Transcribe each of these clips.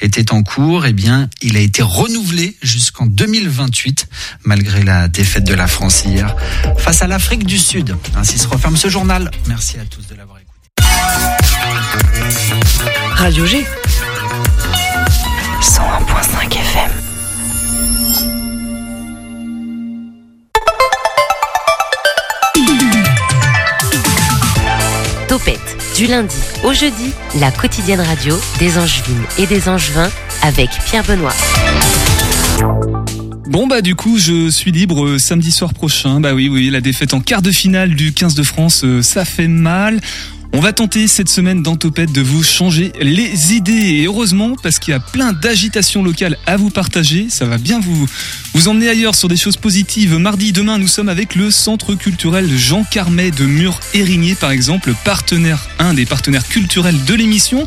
était en cours, eh bien, il a été renouvelé jusqu'en 2028, malgré la défaite de la France hier face à l'Afrique du Sud. Ainsi se referme ce journal. Merci à tous de l'avoir écouté. Radio G. 101.5 FM. Du lundi au jeudi, la quotidienne radio des Angevines et des Angevins avec Pierre Benoît. Bon bah du coup je suis libre euh, samedi soir prochain. Bah oui oui la défaite en quart de finale du 15 de France euh, ça fait mal. On va tenter cette semaine dans de vous changer les idées et heureusement parce qu'il y a plein d'agitations locales à vous partager, ça va bien vous vous emmener ailleurs sur des choses positives. Mardi demain nous sommes avec le centre culturel Jean Carmet de Mur-Érigné par exemple, partenaire un des partenaires culturels de l'émission.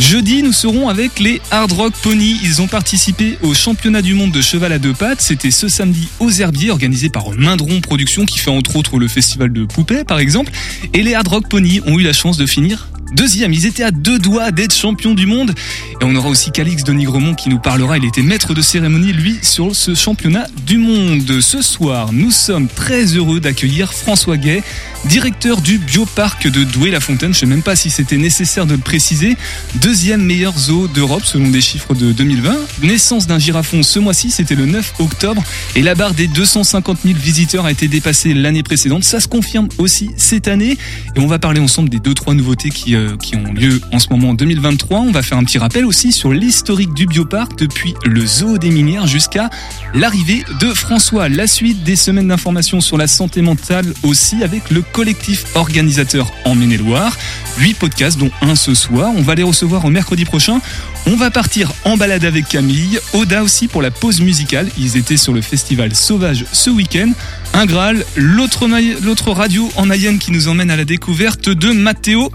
Jeudi, nous serons avec les Hard Rock Pony. Ils ont participé au championnat du monde de cheval à deux pattes. C'était ce samedi aux Herbiers, organisé par Mindron Productions, qui fait entre autres le festival de poupées, par exemple. Et les Hard Rock Pony ont eu la chance de finir deuxième. Ils étaient à deux doigts d'être champions du monde. Et on aura aussi Calix de Nigremont qui nous parlera. Il était maître de cérémonie, lui, sur ce championnat du monde. Ce soir, nous sommes très heureux d'accueillir François Gay, directeur du bioparc de Douai-la-Fontaine. Je sais même pas si c'était nécessaire de le préciser. Deuxième meilleur zoo d'Europe selon des chiffres de 2020. Naissance d'un girafon ce mois-ci, c'était le 9 octobre. Et la barre des 250 000 visiteurs a été dépassée l'année précédente. Ça se confirme aussi cette année. Et on va parler ensemble des deux, trois nouveautés qui, euh, qui ont lieu en ce moment en 2023. On va faire un petit rappel aussi sur l'historique du bioparc depuis le zoo des minières jusqu'à l'arrivée de François. La suite des semaines d'information sur la santé mentale aussi avec le collectif organisateur en Maine-et-Loire. Huit podcasts, dont un ce soir. On va les recevoir au mercredi prochain. On va partir en balade avec Camille. Oda aussi pour la pause musicale. Ils étaient sur le festival Sauvage ce week-end. Un Graal, l'autre radio en Mayenne qui nous emmène à la découverte de Mathéo.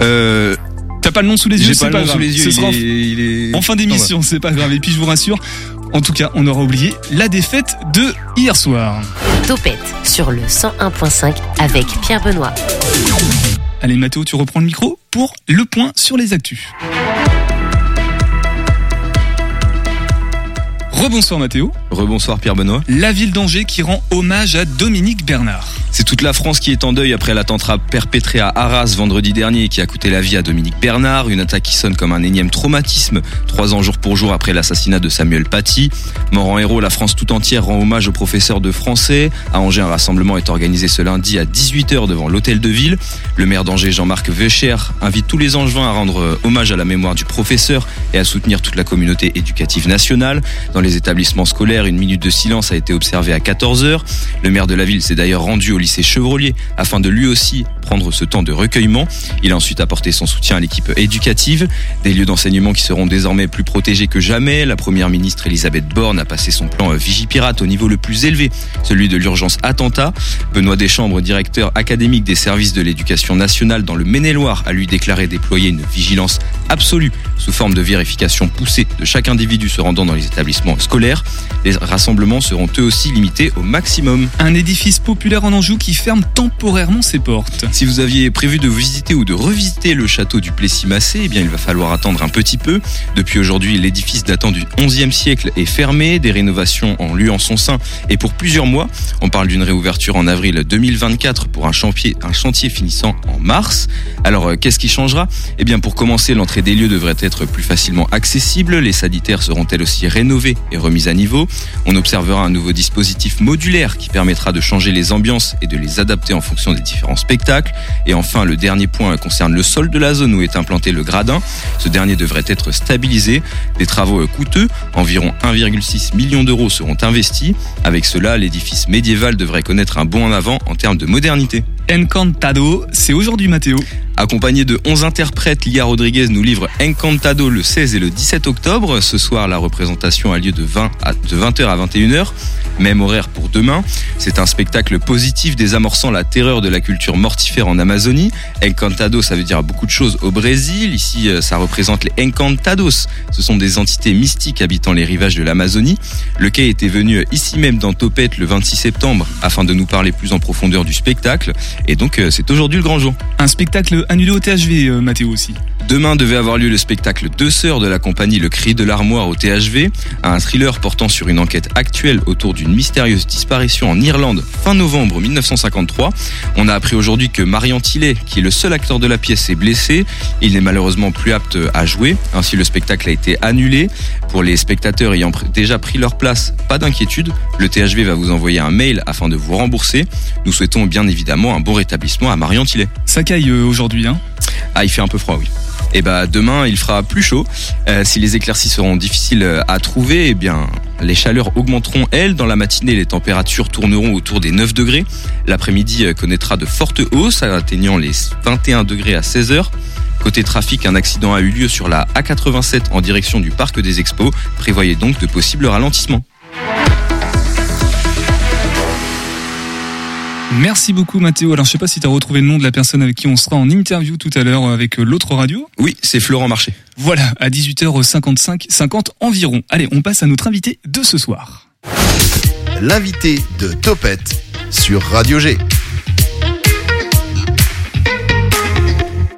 Euh, T'as pas le nom sous les yeux, c'est pas pas le nom grave. sous les yeux. Ce il sera en- est- il est- en fin d'émission, c'est pas grave. Et puis je vous rassure, en tout cas, on aura oublié la défaite de hier soir. Topette sur le 101.5 avec Pierre Benoît. Allez Mathéo, tu reprends le micro pour le point sur les actus. Rebonsoir Mathéo. Rebonsoir Pierre Benoît. La ville d'Angers qui rend hommage à Dominique Bernard. C'est toute la France qui est en deuil après l'attentat perpétré à Arras vendredi dernier qui a coûté la vie à Dominique Bernard, une attaque qui sonne comme un énième traumatisme, trois ans jour pour jour après l'assassinat de Samuel Paty. Mort en héros, la France tout entière rend hommage au professeur de français. À Angers, un rassemblement est organisé ce lundi à 18h devant l'hôtel de ville. Le maire d'Angers, Jean-Marc Vecher, invite tous les Angevins à rendre hommage à la mémoire du professeur et à soutenir toute la communauté éducative nationale. Dans les établissements scolaires, une minute de silence a été observée à 14h. Le maire de la ville s'est d'ailleurs rendu au lycée Chevrolier afin de lui aussi prendre ce temps de recueillement. Il a ensuite apporté son soutien à l'équipe éducative. Des lieux d'enseignement qui seront désormais plus protégés que jamais. La première ministre Elisabeth Borne a passé son plan euh, Vigipirate au niveau le plus élevé, celui de l'urgence attentat. Benoît Deschambres, directeur académique des services de l'éducation nationale dans le Maine-et-Loire, a lui déclaré déployer une vigilance absolue sous forme de vérification poussée de chaque individu se rendant dans les établissements scolaires. Les rassemblements seront eux aussi limités au maximum. Un édifice populaire en Anjou qui ferme temporairement ses portes. Si vous aviez prévu de visiter ou de revisiter le château du Plessis-Massé, eh bien il va falloir attendre un petit peu. Depuis aujourd'hui, l'édifice datant du 11e siècle est fermé, des rénovations ont lieu en son sein et pour plusieurs mois. On parle d'une réouverture en avril 2024 pour un chantier, un chantier finissant en mars. Alors euh, qu'est-ce qui changera? Eh bien pour commencer, l'entrée des lieux devrait être plus facilement accessible, les sanitaires seront elles aussi rénovées? Et remises à niveau. On observera un nouveau dispositif modulaire qui permettra de changer les ambiances et de les adapter en fonction des différents spectacles. Et enfin, le dernier point concerne le sol de la zone où est implanté le gradin. Ce dernier devrait être stabilisé. Des travaux coûteux, environ 1,6 million d'euros seront investis. Avec cela, l'édifice médiéval devrait connaître un bond en avant en termes de modernité. Encantado, c'est aujourd'hui Mathéo. Accompagné de 11 interprètes, Lia Rodriguez nous livre Encantado le 16 et le 17 octobre. Ce soir, la représentation a lieu de, 20 à, de 20h à 21h. Même horaire pour demain. C'est un spectacle positif désamorçant la terreur de la culture mortifère en Amazonie. Encantado, ça veut dire beaucoup de choses au Brésil. Ici, euh, ça représente les Encantados. Ce sont des entités mystiques habitant les rivages de l'Amazonie. Le quai était venu ici même dans Topette le 26 septembre afin de nous parler plus en profondeur du spectacle. Et donc, euh, c'est aujourd'hui le grand jour. Un spectacle annulé au THV, euh, Mathéo aussi. Demain devait avoir lieu le spectacle Deux sœurs de la compagnie Le Cri de l'Armoire au THV, un thriller portant sur une enquête actuelle autour d'une mystérieuse disparition en Irlande fin novembre 1953. On a appris aujourd'hui que Marian Tillet, qui est le seul acteur de la pièce, est blessé. Il n'est malheureusement plus apte à jouer. Ainsi, le spectacle a été annulé. Pour les spectateurs ayant déjà pris leur place, pas d'inquiétude. Le THV va vous envoyer un mail afin de vous rembourser. Nous souhaitons bien évidemment un bon rétablissement à Marian Tillet. Ça caille euh, hein Ah, il fait un peu froid, oui. Et bah demain il fera plus chaud. Euh, si les éclaircies seront difficiles euh, à trouver, eh bien les chaleurs augmenteront elles. Dans la matinée, les températures tourneront autour des 9 degrés. L'après-midi euh, connaîtra de fortes hausses, atteignant les 21 degrés à 16 heures. Côté trafic, un accident a eu lieu sur la A87 en direction du parc des Expos. Prévoyez donc de possibles ralentissements. Merci beaucoup Mathéo. Alors je sais pas si tu as retrouvé le nom de la personne avec qui on sera en interview tout à l'heure avec euh, l'autre radio. Oui, c'est Florent Marché. Voilà, à 18h55, 50 environ. Allez, on passe à notre invité de ce soir. L'invité de Topette sur Radio G.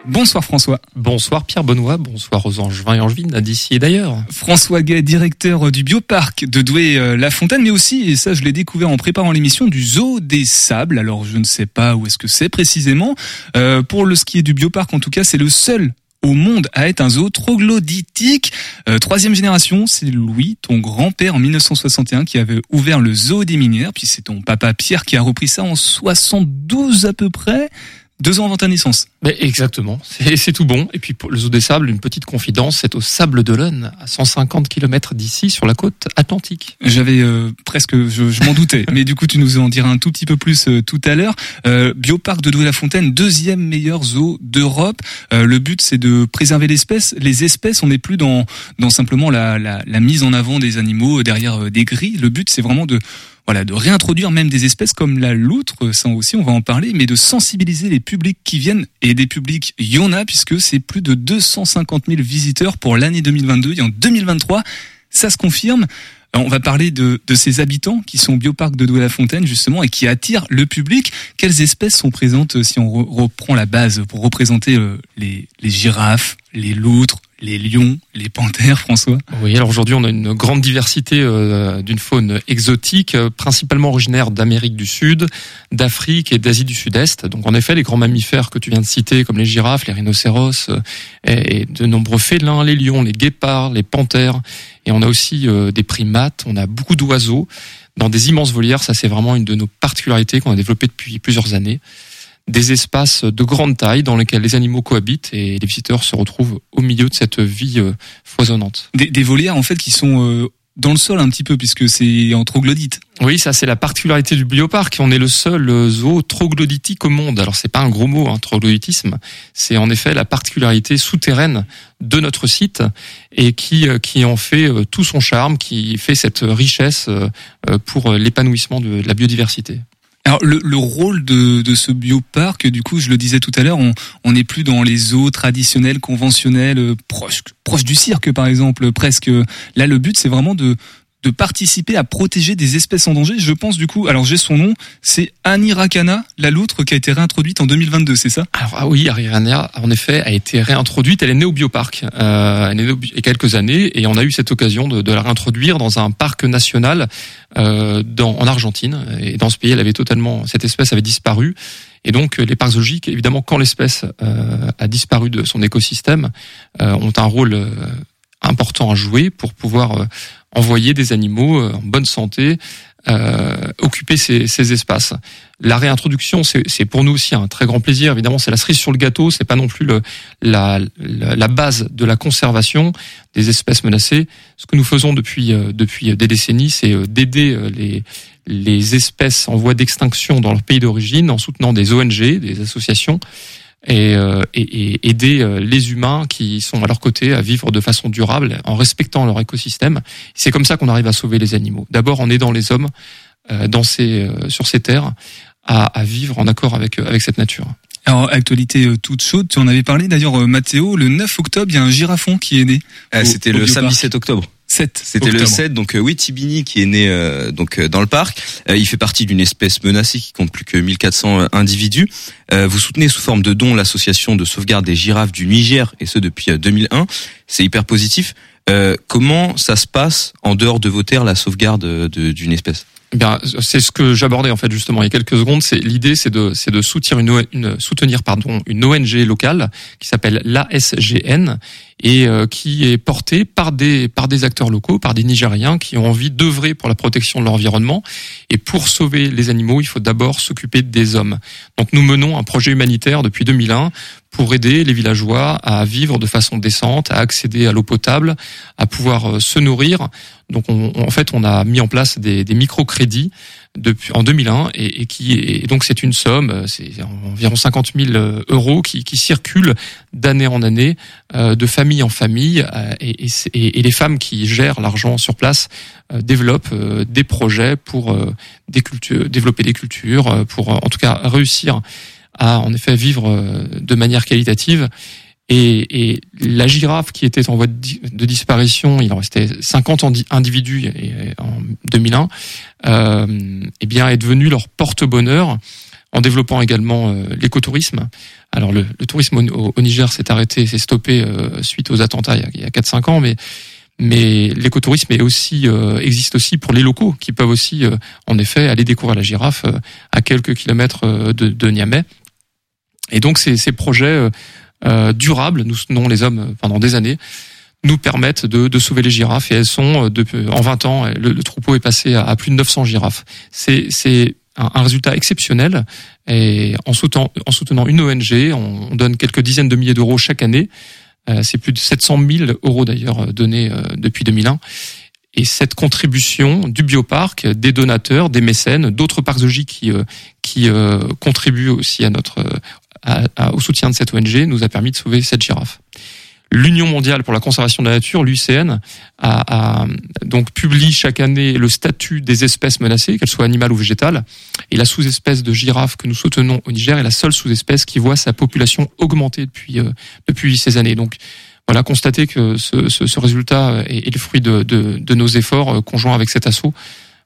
Bonsoir François. Bonsoir Pierre Benoît, bonsoir aux Angevins et Angevines d'ici et d'ailleurs. François Gay, directeur du bioparc de Douai-la-Fontaine, mais aussi, et ça je l'ai découvert en préparant l'émission, du zoo des sables. Alors je ne sais pas où est-ce que c'est précisément. Euh, pour le ski et du bioparc, en tout cas, c'est le seul au monde à être un zoo troglodytique. Euh, troisième génération, c'est Louis, ton grand-père en 1961 qui avait ouvert le zoo des Minières, puis c'est ton papa Pierre qui a repris ça en 72 à peu près. Deux ans avant ta naissance. Mais exactement, c'est tout bon. Et puis pour le zoo des sables, une petite confidence, c'est au Sable d'Olonne, à 150 km d'ici, sur la côte atlantique. J'avais euh, presque, je, je m'en doutais, mais du coup tu nous en diras un tout petit peu plus euh, tout à l'heure. Euh, Bioparc de Douai-la-Fontaine, deuxième meilleur zoo d'Europe. Euh, le but c'est de préserver l'espèce. Les espèces, on n'est plus dans dans simplement la, la, la mise en avant des animaux derrière des grilles. Le but c'est vraiment de voilà, de réintroduire même des espèces comme la loutre, ça aussi on va en parler, mais de sensibiliser les publics qui viennent, et des publics, il y en a, puisque c'est plus de 250 000 visiteurs pour l'année 2022, et en 2023, ça se confirme. On va parler de, de ces habitants qui sont au bioparc de Douai-la-Fontaine justement et qui attirent le public. Quelles espèces sont présentes si on reprend la base pour représenter les, les girafes, les loutres, les lions, les panthères, François Oui, alors aujourd'hui on a une grande diversité euh, d'une faune exotique, euh, principalement originaire d'Amérique du Sud, d'Afrique et d'Asie du Sud-Est. Donc en effet, les grands mammifères que tu viens de citer, comme les girafes, les rhinocéros, euh, et de nombreux félins, les lions, les guépards, les panthères, et on a aussi des primates, on a beaucoup d'oiseaux dans des immenses volières. Ça, c'est vraiment une de nos particularités qu'on a développées depuis plusieurs années des espaces de grande taille dans lesquels les animaux cohabitent et les visiteurs se retrouvent au milieu de cette vie foisonnante. Des, des volières en fait qui sont dans le sol un petit peu puisque c'est en troglodyte. Oui, ça c'est la particularité du bioparc. On est le seul zoo troglodytique au monde. Alors c'est pas un gros mot, hein, troglodytisme. C'est en effet la particularité souterraine de notre site et qui qui en fait tout son charme, qui fait cette richesse pour l'épanouissement de la biodiversité. Alors le, le rôle de, de, ce bioparc, du coup, je le disais tout à l'heure, on n'est plus dans les zoos traditionnels, conventionnels, proches proche du cirque par exemple, presque. Là, le but, c'est vraiment de de participer à protéger des espèces en danger. Je pense du coup, alors j'ai son nom, c'est Anirakana, la loutre qui a été réintroduite en 2022, c'est ça? Alors ah oui, Anirakana, en effet, a été réintroduite. Elle est née au bioparc, euh, elle est née il y a quelques années, et on a eu cette occasion de, de la réintroduire dans un parc national euh, dans, en Argentine. Et dans ce pays, elle avait totalement, cette espèce avait disparu. Et donc les parcs zoologiques, évidemment, quand l'espèce euh, a disparu de son écosystème, euh, ont un rôle euh, important à jouer pour pouvoir euh, envoyer des animaux en bonne santé euh, occuper ces, ces, espaces. La réintroduction, c'est pour nous aussi un très grand plaisir. Évidemment, c'est la cerise sur le gâteau. C'est pas non plus le, la, la, base de la conservation des espèces menacées. Ce que nous faisons depuis depuis des décennies, c'est d'aider les les espèces en voie d'extinction dans leur pays d'origine en soutenant des ONG, des associations et, euh, et, et, aider euh, les humains qui sont à leur côté à vivre de façon durable en respectant leur écosystème. C'est comme ça qu'on arrive à sauver les animaux. D'abord en aidant les hommes dans ces, sur ces terres à, à, vivre en accord avec, avec cette nature. Alors, actualité toute chaude, tu en avais parlé d'ailleurs, Mathéo, le 9 octobre, il y a un girafon qui est né. C'était le samedi 7 octobre. C'était le 7, donc euh, oui, Tibini qui est né euh, donc euh, dans le parc. il fait partie d'une espèce menacée qui compte plus que 1400 individus. vous soutenez sous forme de don l'association de sauvegarde des girafes du Niger et ce depuis 2001. C'est hyper positif. comment ça se passe en dehors de vos terres la sauvegarde d'une espèce? Eh bien, c'est ce que j'abordais en fait justement il y a quelques secondes. C'est l'idée, c'est de c'est de soutenir une, une, soutenir pardon une ONG locale qui s'appelle l'ASGN et euh, qui est portée par des par des acteurs locaux, par des Nigériens qui ont envie d'œuvrer pour la protection de l'environnement. Et pour sauver les animaux, il faut d'abord s'occuper des hommes. Donc nous menons un projet humanitaire depuis 2001 pour aider les villageois à vivre de façon décente, à accéder à l'eau potable, à pouvoir euh, se nourrir. Donc on, en fait, on a mis en place des, des microcrédits depuis en 2001 et, et qui et donc c'est une somme, euh, c'est environ 50 000 euh, euros qui, qui circulent d'année en année, euh, de famille en famille, et, les femmes qui gèrent l'argent sur place développent des projets pour développer des cultures, pour en tout cas réussir à en effet vivre de manière qualitative et, et, la girafe qui était en voie de, disparition, il en restait 50 individus en 2001, euh, eh bien est devenue leur porte-bonheur en développant également euh, l'écotourisme. Alors le, le tourisme au, Niger s'est arrêté, s'est stoppé euh, suite aux attentats il y a, 4-5 ans, mais mais l'écotourisme est aussi euh, existe aussi pour les locaux qui peuvent aussi en effet aller découvrir la girafe à quelques kilomètres de, de Niamey. Et donc ces, ces projets euh, durables, nous soutenons les hommes pendant des années, nous permettent de, de sauver les girafes et elles sont, euh, en 20 ans, le, troupeau est passé à, plus de 900 girafes. C'est, c'est un, résultat exceptionnel et en soutenant, en soutenant une ONG, on donne quelques dizaines de milliers d'euros chaque année. Euh, c'est plus de 700 000 euros d'ailleurs donnés depuis 2001. Et cette contribution du bioparc, des donateurs, des mécènes, d'autres parcs zoologiques qui, qui contribuent aussi à notre au soutien de cette ONG nous a permis de sauver cette girafe. L'Union mondiale pour la conservation de la nature, l'UCN, a, a, donc publie chaque année le statut des espèces menacées, qu'elles soient animales ou végétales. Et la sous-espèce de girafe que nous soutenons au Niger est la seule sous-espèce qui voit sa population augmenter depuis euh, depuis ces années. Donc voilà, constater que ce, ce, ce résultat est, est, le fruit de, de, de, nos efforts euh, conjoints avec cet assaut.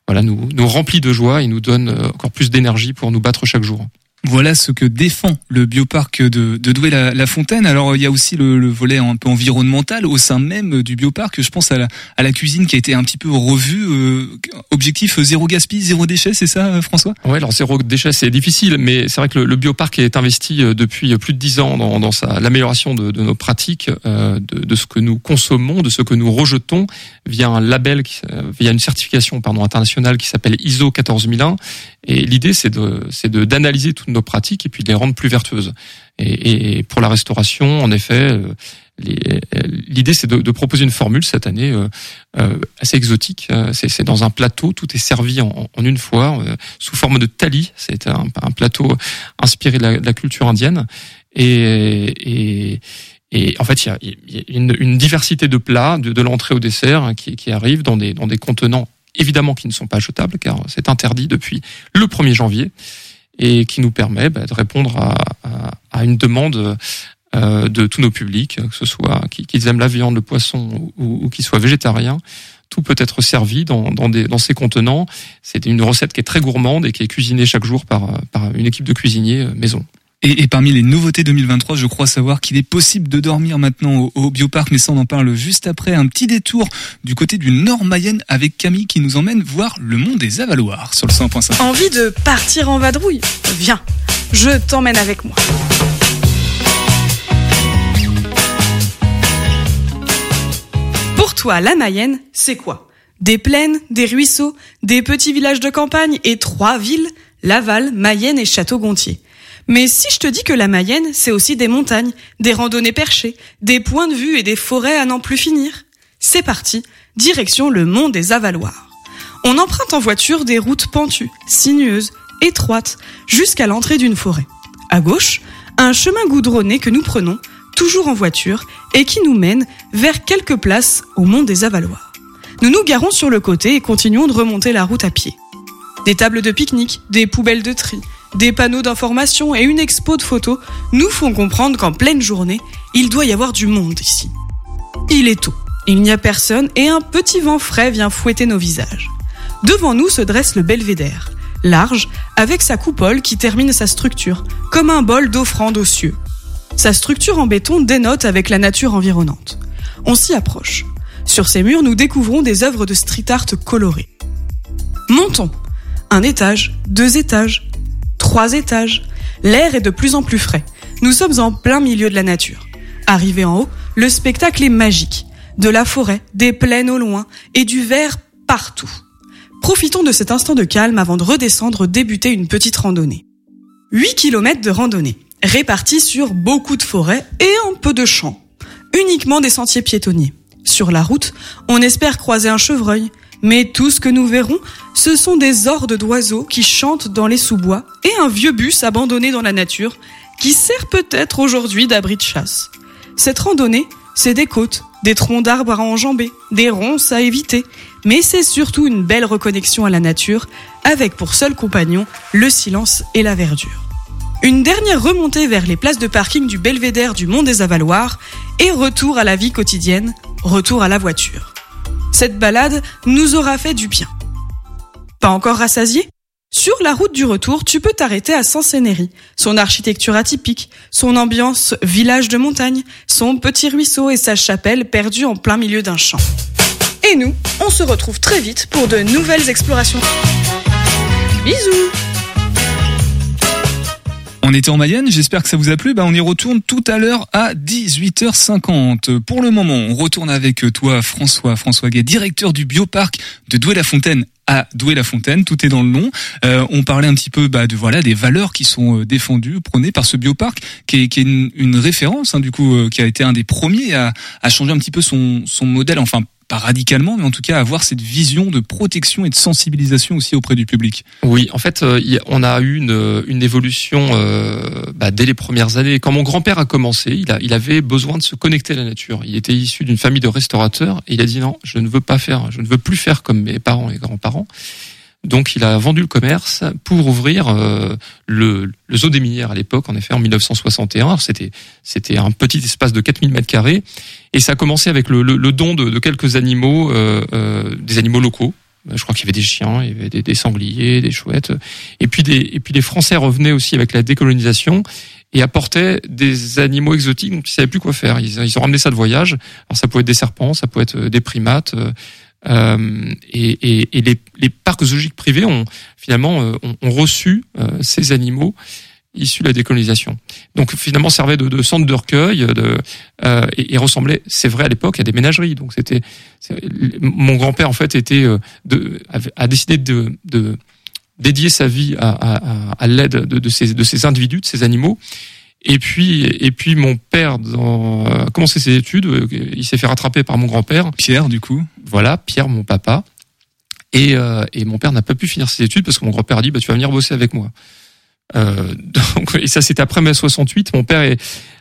Voilà, nous, nous remplit de joie et nous donne euh, encore plus d'énergie pour nous battre chaque jour. Voilà ce que défend le bioparc de, de Douai-la-Fontaine. Alors il y a aussi le, le, volet un peu environnemental au sein même du bioparc. Je pense à la, à la cuisine qui a été un petit peu revue. Euh, objectif zéro gaspille, zéro déchet, c'est ça euh, François? Ouais, alors zéro déchet c'est difficile, mais c'est vrai que le, le, bioparc est investi euh, depuis plus de dix ans dans, dans l'amélioration de, de, nos pratiques, euh, de, de, ce que nous consommons, de ce que nous rejetons via un label, qui, via une certification pardon internationale qui s'appelle ISO 14001. Et l'idée c'est de c'est d'analyser tout nos pratiques et puis les rendre plus vertueuses. Et, pour la restauration, en effet, euh, euh, l'idée c'est de, proposer une formule cette année euh, euh assez exotique. C'est dans un plateau, tout est servi en, une fois sous forme de tali. C'est un, plateau inspiré de la, culture indienne. Et, en fait, il y a, une, diversité de plats, de, de l'entrée au dessert, hein, qui, qui arrivent dans des, dans des contenants évidemment qui ne sont pas jetables, car c'est interdit depuis le 1er janvier et qui nous permet bah, de répondre à, une demande euh, de tous nos publics, que ce soit qu'ils aiment la viande, le poisson ou, ou qu'ils soient végétariens. Tout peut être servi dans, ces contenants. C'est une recette qui est très gourmande et qui est cuisinée chaque jour par, par une équipe de cuisiniers euh, maison. Et, parmi les nouveautés 2023, je crois savoir qu'il est possible de dormir maintenant au, au bioparc, mais ça on en parle juste après. Un petit détour du côté du Nord Mayenne avec Camille qui nous emmène voir le mont des Avaloirs sur le 100.5. Envie de partir en vadrouille? Viens, je t'emmène avec moi. Pour toi, la Mayenne, c'est quoi? Des plaines, des ruisseaux, des petits villages de campagne et trois villes? Laval, Mayenne et Château-Gontier. Mais si je te dis que la Mayenne, c'est aussi des montagnes, des randonnées perchées, des points de vue et des forêts à n'en plus finir. C'est parti, direction le mont des Avaloirs. On emprunte en voiture des routes pentues, sinueuses, étroites, jusqu'à l'entrée d'une forêt. À gauche, un chemin goudronné que nous prenons, toujours en voiture, et qui nous mène vers quelques places au mont des Avaloirs. Nous nous garons sur le côté et continuons de remonter la route à pied. Des tables de pique-nique, des poubelles de tri, des panneaux d'information et une expo de photos nous font comprendre qu'en pleine journée, il doit y avoir du monde ici. Il est tôt, il n'y a personne et un petit vent frais vient fouetter nos visages. Devant nous se dresse le belvédère, large, avec sa coupole qui termine sa structure, comme un bol d'offrande aux cieux. Sa structure en béton dénote avec la nature environnante. On s'y approche. Sur ces murs, nous découvrons des œuvres de street art colorées. Montons. Un étage, deux étages, trois étages. L'air est de plus en plus frais. Nous sommes en plein milieu de la nature. Arrivé en haut, le spectacle est magique. De la forêt, des plaines au loin et du vert partout. Profitons de cet instant de calme avant de redescendre débuter une petite randonnée. 8 km de randonnée, répartis sur beaucoup de forêts et un peu de champs. Uniquement des sentiers piétonniers. Sur la route, on espère croiser un chevreuil, mais tout ce que nous verrons, ce sont des hordes d'oiseaux qui chantent dans les sous-bois et un vieux bus abandonné dans la nature qui sert peut-être aujourd'hui d'abri de chasse. Cette randonnée, c'est des côtes, des troncs d'arbres à enjamber, des ronces à éviter, mais c'est surtout une belle reconnexion à la nature, avec pour seul compagnon le silence et la verdure. Une dernière remontée vers les places de parking du belvédère du Mont des Avaloirs et retour à la vie quotidienne, retour à la voiture. Cette balade nous aura fait du bien. Pas encore rassasié? Sur la route du retour, tu peux t'arrêter à Sancenéry, son architecture atypique, son ambiance village de montagne, son petit ruisseau et sa chapelle perdue en plein milieu d'un champ. Et nous, on se retrouve très vite pour de nouvelles explorations. Bisous On était en Mayenne, j'espère que ça vous a plu. Bah, on y retourne tout à l'heure à 18h50. Pour le moment, on retourne avec toi, François, François Gay, directeur du bioparc de Douai-la-Fontaine à Douai-la-Fontaine, tout est dans le nom. Euh, on parlait un petit peu bah, de voilà des valeurs qui sont euh, défendues, prônées par ce bioparc, qui est, qui est une, référence hein, du coup, euh, qui a été un des premiers à, à changer un petit peu son, son modèle, enfin pas radicalement, mais en tout cas avoir cette vision de protection et de sensibilisation aussi auprès du public. Oui, en fait, euh, on a eu une, une évolution euh, bah, dès les premières années. Quand mon grand-père a commencé, il, a, il avait besoin de se connecter à la nature. Il était issu d'une famille de restaurateurs et il a dit non, je ne veux pas faire, je ne veux plus faire comme mes parents et grands-parents. Donc il a vendu le commerce pour ouvrir euh, le, le zoo des minières à l'époque, en effet, en 1961. Alors, C'était c'était un petit espace de 4000 mètres carrés et ça a commencé avec le, le, le don de, de quelques animaux, euh, euh, des animaux locaux. Euh, Je crois qu'il y avait des chiens, il y avait des, des sangliers, des chouettes. Et puis des et puis les Français revenaient aussi avec la décolonisation et apportaient des animaux exotiques dont ils savaient plus quoi faire. Ils, ils ont ramené ça de voyage. Alors ça pouvait être des serpents, ça pouvait être euh, des primates. Euh, et, les, parcs zoologiques privés ont finalement euh, ont, reçu euh, ces animaux issus de la décolonisation. Donc finalement servait de, de centre de recueil et, et ressemblait, c'est vrai à l'époque, à des ménageries. Donc c'était mon grand-père en fait était a décidé de, dédier sa vie à, l'aide de ces individus, de ces animaux. Et puis, et puis mon père dans, a commencé ses études. euh, Il s'est fait rattraper par mon grand-père. Pierre, du coup. Voilà, Pierre, mon papa. Et, euh, et mon père n'a pas pu finir ses études parce que mon grand-père a dit bah, tu vas venir bosser avec moi. Euh, donc, et ça, c'était après mai 68. Mon père est,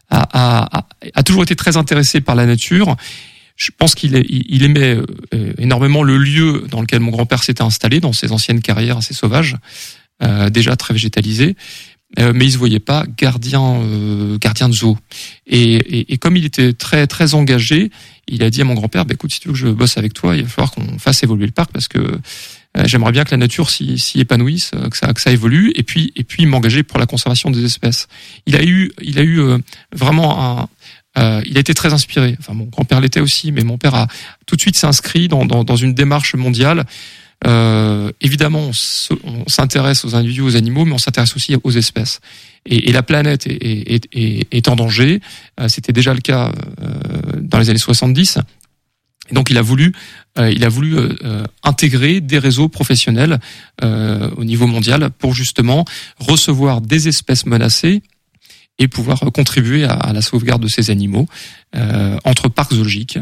a, a, a, toujours été très intéressé par la nature. Je pense qu'il il aimait euh, énormément le lieu dans lequel mon grand-père s'était installé, dans ses anciennes carrières assez sauvages, euh, déjà très végétalisées. Euh, mais il se voyait pas gardien euh, gardien de zoo. Et, et, et comme il était très très engagé, il a dit à mon grand-père bah, écoute si tu veux que je bosse avec toi, il va falloir qu'on fasse évoluer le parc parce que euh, j'aimerais bien que la nature s'y s'y épanouisse, euh, que ça que ça évolue et puis et puis m'engager pour la conservation des espèces. Il a eu il a eu vraiment un euh, il a été très inspiré. Enfin, mon grand-père l'était aussi, mais mon père a tout de suite s'est dans, dans, dans une démarche mondiale. Euh, évidemment, on se- on s'intéresse aux individus, aux animaux, mais on s'intéresse aussi aux espèces. Et, la planète est, en danger. Euh, C'était déjà le cas euh, dans les années 70. Et donc, il a voulu, euh, il a voulu intégrer des réseaux professionnels au niveau mondial pour justement recevoir des espèces menacées et pouvoir contribuer à, la sauvegarde de ces animaux entre parcs zoologiques.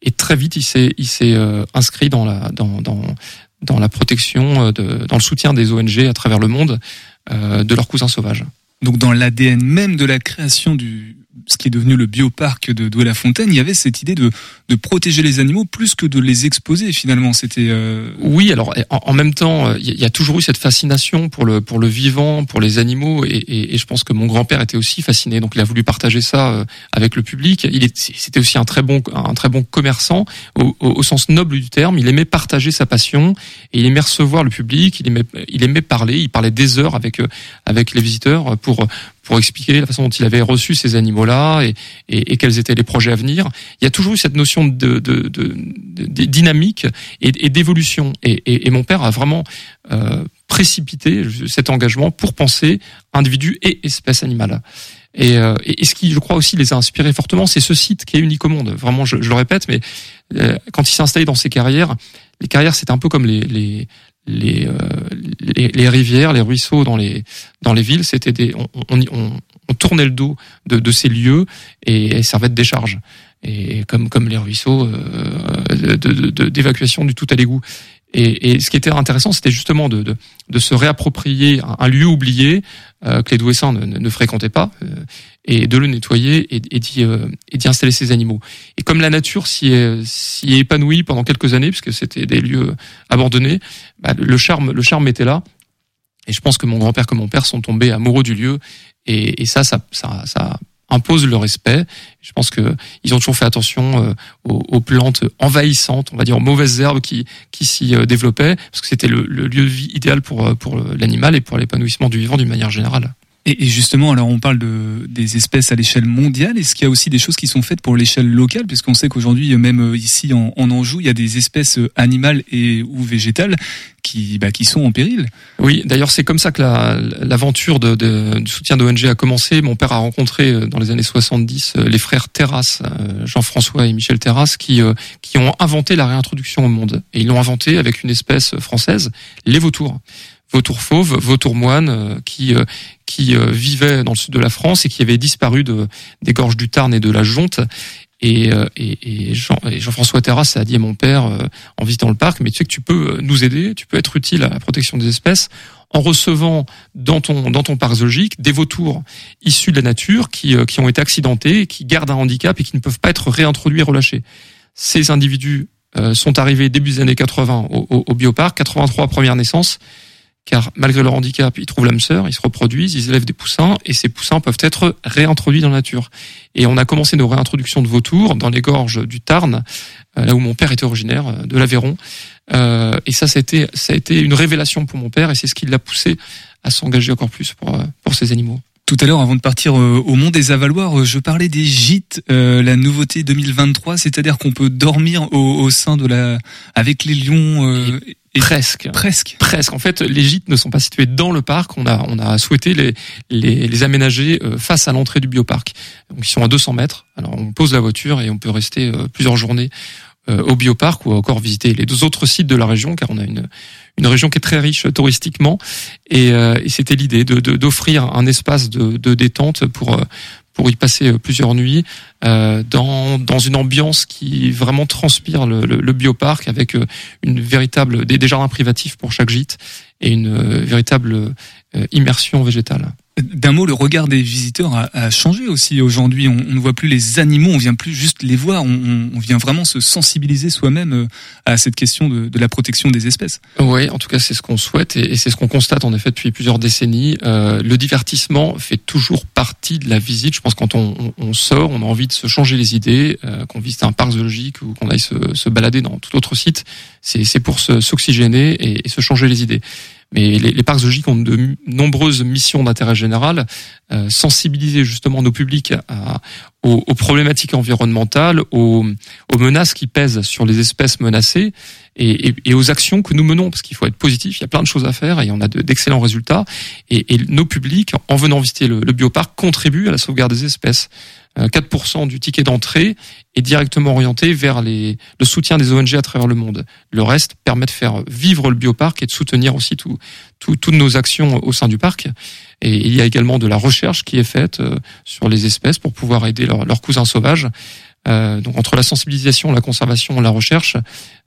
Et très vite, il s'est, inscrit dans la, dans, dans, dans la protection, euh, de, dans le soutien des ONG à travers le monde euh, de leurs cousins sauvages. Donc dans l'ADN même de la création du ce qui est devenu le bioparc de Douai-la-Fontaine, il y avait cette idée de, de protéger les animaux plus que de les exposer finalement. C'était euh... oui. Alors en, même temps, il y a toujours eu cette fascination pour le pour le vivant, pour les animaux, et, je pense que mon grand-père était aussi fasciné. Donc il a voulu partager ça euh, avec le public. Il c'était aussi un très bon un très bon commerçant au, au, sens noble du terme. Il aimait partager sa passion et il aimait recevoir le public. Il aimait il aimait parler. Il parlait des heures avec euh, avec les visiteurs pour pour expliquer la façon dont il avait reçu ces animaux-là et, et, et, quels étaient les projets à venir. Il y a toujours eu cette notion de, de, de, de dynamique et, et d'évolution. Et, mon père a vraiment euh, précipité cet engagement pour penser individu et espèce animale. Et, euh, et, ce qui, je crois aussi, les a inspirés fortement, c'est ce site qui est unique au monde. Vraiment, je, je le répète, mais euh, quand il s'est installé dans ses carrières, les carrières, c'était un peu comme les, les, les, euh, les, les, rivières, les ruisseaux dans les dans les villes, c'était des on, on, on, tournait le dos de, de ces lieux et elles servaient de décharge. Et comme comme les ruisseaux euh, d'évacuation du tout à l'égout. Et, et, ce qui était intéressant, c'était justement de, de, de, se réapproprier un, lieu oublié euh, que les Douessins ne, ne, fréquentaient pas, euh, et de le nettoyer et, et d'y euh, installer ces animaux. Et comme la nature s'y est, est, épanouie pendant quelques années, puisque c'était des lieux abandonnés, bah, le charme le charme était là. Et je pense que mon grand-père comme mon père sont tombés amoureux du lieu, et, ça, ça, impose le respect. Je pense que ils ont toujours fait attention euh, aux, plantes envahissantes, on va dire aux mauvaises herbes qui s'y euh, développaient, parce que c'était le, le, lieu de vie idéal pour euh, pour l'animal et pour l'épanouissement du vivant d'une manière générale. Et, justement, alors on parle de, des espèces à l'échelle mondiale. Est-ce qu'il y a aussi des choses qui sont faites pour l'échelle locale? Puisqu'on sait qu'aujourd'hui, même ici en, en, Anjou, il y a des espèces animales et ou végétales qui, bah, qui sont en péril. Oui, d'ailleurs c'est comme ça que l'aventure de, de, du soutien d'ONG a commencé. Mon père a rencontré euh, dans les années 70 euh, les frères Terrasse, euh, Jean-François et Michel Terrasse, qui, qui ont inventé la réintroduction au monde. Et ils l'ont inventé avec une espèce française, les vautours vautours fauves, vautours moines, euh, qui euh, qui euh, vivaient dans le sud de la France et qui avaient disparu de, des gorges du Tarn et de la Jonte. Et, et, et Jean, Jean-François Terrasse a dit à mon père en visitant le parc, mais tu sais que tu peux nous aider, tu peux être utile à la protection des espèces en recevant dans ton dans ton parc zoologique des vautours issus de la nature qui qui ont été accidentés, qui gardent un handicap et qui ne peuvent pas être réintroduits, relâchés. Ces individus sont arrivés début des années 80 au, au, au bioparc, 83 première naissance car malgré leur handicap, ils trouvent l'âme sœur, ils se reproduisent, ils élèvent des poussins, et ces poussins peuvent être réintroduits dans la nature. Et on a commencé nos réintroductions de vautours dans les gorges du Tarn, euh, là où mon père était originaire, euh, de l'Aveyron. Euh, et ça, ça a, été, ça a été une révélation pour mon père, et c'est ce qui l'a poussé à s'engager encore plus pour, pour ces animaux. Tout à l'heure, avant de partir au Mont des Avaloirs, je parlais des gîtes, la nouveauté 2023, c'est-à-dire qu'on peut dormir au, sein de la, avec les lions presque. Presque. Presque. En fait, les gîtes ne sont pas situés dans le parc. On a, on a souhaité les, les, les aménager euh, face à l'entrée du bioparc. Donc, ils sont à 200 mètres. Alors, on pose la voiture et on peut rester euh, plusieurs journées euh, au bioparc ou encore visiter les deux autres sites de la région, car on a une, une région qui est très riche touristiquement. Et, et c'était l'idée de, d'offrir un espace de, de détente pour pour y passer euh, plusieurs nuits euh, dans, dans une ambiance qui vraiment transpire le, le, le bioparc avec euh, une véritable des, des, jardins privatifs pour chaque gîte et une véritable immersion végétale. D'un mot, le regard des visiteurs a, changé aussi aujourd'hui. On, ne voit plus les animaux, on vient plus juste les voir. On, vient vraiment se sensibiliser soi-même euh, à cette question de, la protection des espèces. Oui, en tout cas, c'est ce qu'on souhaite et, c'est ce qu'on constate en effet depuis plusieurs décennies. Euh, le divertissement fait toujours partie de la visite. Je pense quand on, sort, on a envie de se changer les idées, euh, qu'on visite un parc zoologique ou qu'on aille se, balader dans tout autre site. C'est pour s'oxygéner et se changer les idées. Mais les, les parcs zoologiques ont de nombreuses missions d'intérêt général, euh, sensibiliser justement nos publics aux, problématiques environnementales, aux, menaces qui pèsent sur les espèces menacées et, aux actions que nous menons, parce qu'il faut être positif, il y a plein de choses à faire et on a d'excellents résultats. Et, et, nos publics, en venant visiter le, le bioparc, contribuent à la sauvegarde des espèces. 4% euh, du ticket d'entrée est directement orienté vers le soutien des ONG à travers le monde. Le reste permet de faire vivre le bioparc et de soutenir aussi tout, tout, toutes nos actions au sein du parc. Et il y a également de la recherche qui est faite euh, sur les espèces pour pouvoir aider leurs cousins sauvages. Euh, donc entre la sensibilisation, la conservation, la recherche,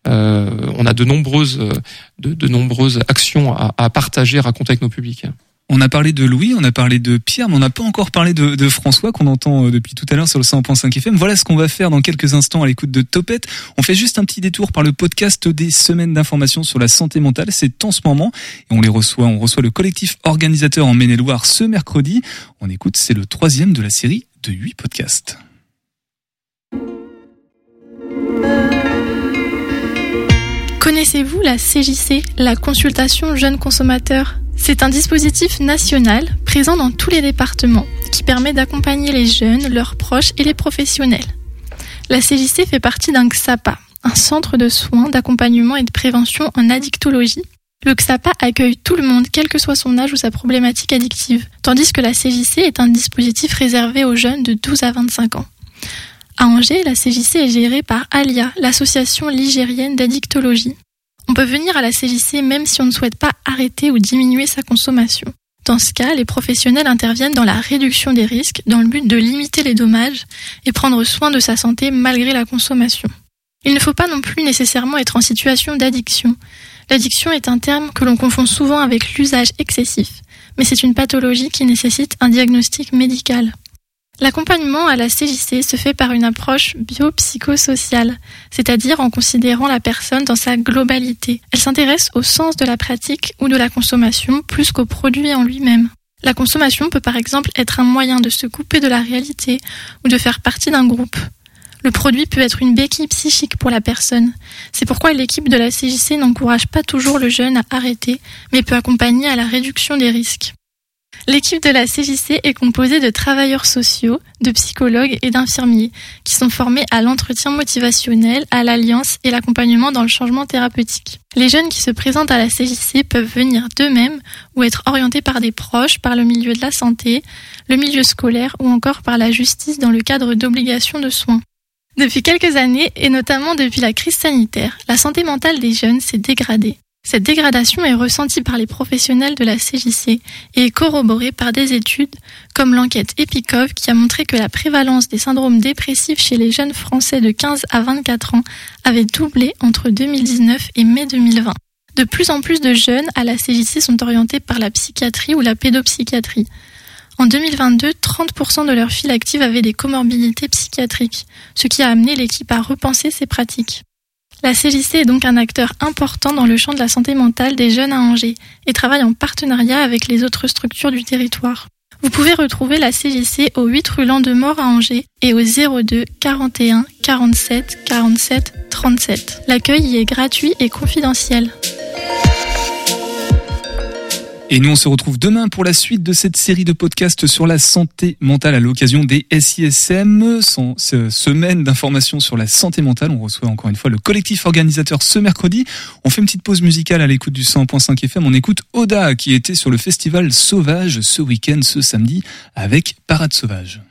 on a de nombreuses, actions à, à partager, à raconter avec nos publics. On a parlé de Louis, on a parlé de Pierre, mais on n'a pas encore parlé de, François qu'on entend euh, depuis tout à l'heure sur le 100.5 FM. Voilà ce qu'on va faire dans quelques instants à l'écoute de Topette. On fait juste un petit détour par le podcast des semaines d'information sur la santé mentale. C'est en ce moment et on les reçoit. On reçoit le collectif organisateur en Maine-et-Loire ce mercredi. On écoute, c'est le troisième de la série de huit podcasts. Connaissez-vous la CJC, la consultation jeunes consommateurs? C'est un dispositif national présent dans tous les départements qui permet d'accompagner les jeunes, leurs proches et les professionnels. La CJC fait partie d'un XAPA, un centre de soins, d'accompagnement et de prévention en addictologie. Le XAPA accueille tout le monde, quel que soit son âge ou sa problématique addictive, tandis que la CJC est un dispositif réservé aux jeunes de 12 à 25 ans. À Angers, la CJC est gérée par ALIA, l'association ligérienne d'addictologie. On peut venir à la CJC même si on ne souhaite pas arrêter ou diminuer sa consommation. Dans ce cas, les professionnels interviennent dans la réduction des risques dans le but de limiter les dommages et prendre soin de sa santé malgré la consommation. Il ne faut pas non plus nécessairement être en situation d'addiction. L'addiction est un terme que l'on confond souvent avec l'usage excessif, mais c'est une pathologie qui nécessite un diagnostic médical. L'accompagnement à la CJC se fait par une approche biopsychosociale, c'est-à-dire en considérant la personne dans sa globalité. Elle s'intéresse au sens de la pratique ou de la consommation plus qu'au produit en lui-même. La consommation peut par exemple être un moyen de se couper de la réalité ou de faire partie d'un groupe. Le produit peut être une béquille psychique pour la personne. C'est pourquoi l'équipe de la CJC n'encourage pas toujours le jeune à arrêter, mais peut accompagner à la réduction des risques. L'équipe de la CJC est composée de travailleurs sociaux, de psychologues et d'infirmiers qui sont formés à l'entretien motivationnel, à l'alliance et l'accompagnement dans le changement thérapeutique. Les jeunes qui se présentent à la CJC peuvent venir d'eux-mêmes ou être orientés par des proches, par le milieu de la santé, le milieu scolaire ou encore par la justice dans le cadre d'obligations de soins. Depuis quelques années, et notamment depuis la crise sanitaire, la santé mentale des jeunes s'est dégradée. Cette dégradation est ressentie par les professionnels de la CJC et est corroborée par des études comme l'enquête EPICOV qui a montré que la prévalence des syndromes dépressifs chez les jeunes Français de 15 à 24 ans avait doublé entre 2019 et mai 2020. De plus en plus de jeunes à la CJC sont orientés par la psychiatrie ou la pédopsychiatrie. En 2022, 30% de leurs filles actives avaient des comorbidités psychiatriques, ce qui a amené l'équipe à repenser ses pratiques. La CJC est donc un acteur important dans le champ de la santé mentale des jeunes à Angers et travaille en partenariat avec les autres structures du territoire. Vous pouvez retrouver la CJC au 8 rue Landemort à Angers et au 02 41 47 47 37. L'accueil y est gratuit et confidentiel. Et nous, on se retrouve demain pour la suite de cette série de podcasts sur la santé mentale à l'occasion des SISM, semaine d'information sur la santé mentale. On reçoit encore une fois le collectif organisateur ce mercredi. On fait une petite pause musicale à l'écoute du 100.5 FM. On écoute Oda qui était sur le festival Sauvage ce week-end, ce samedi, avec Parade Sauvage.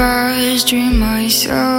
I as dream myself.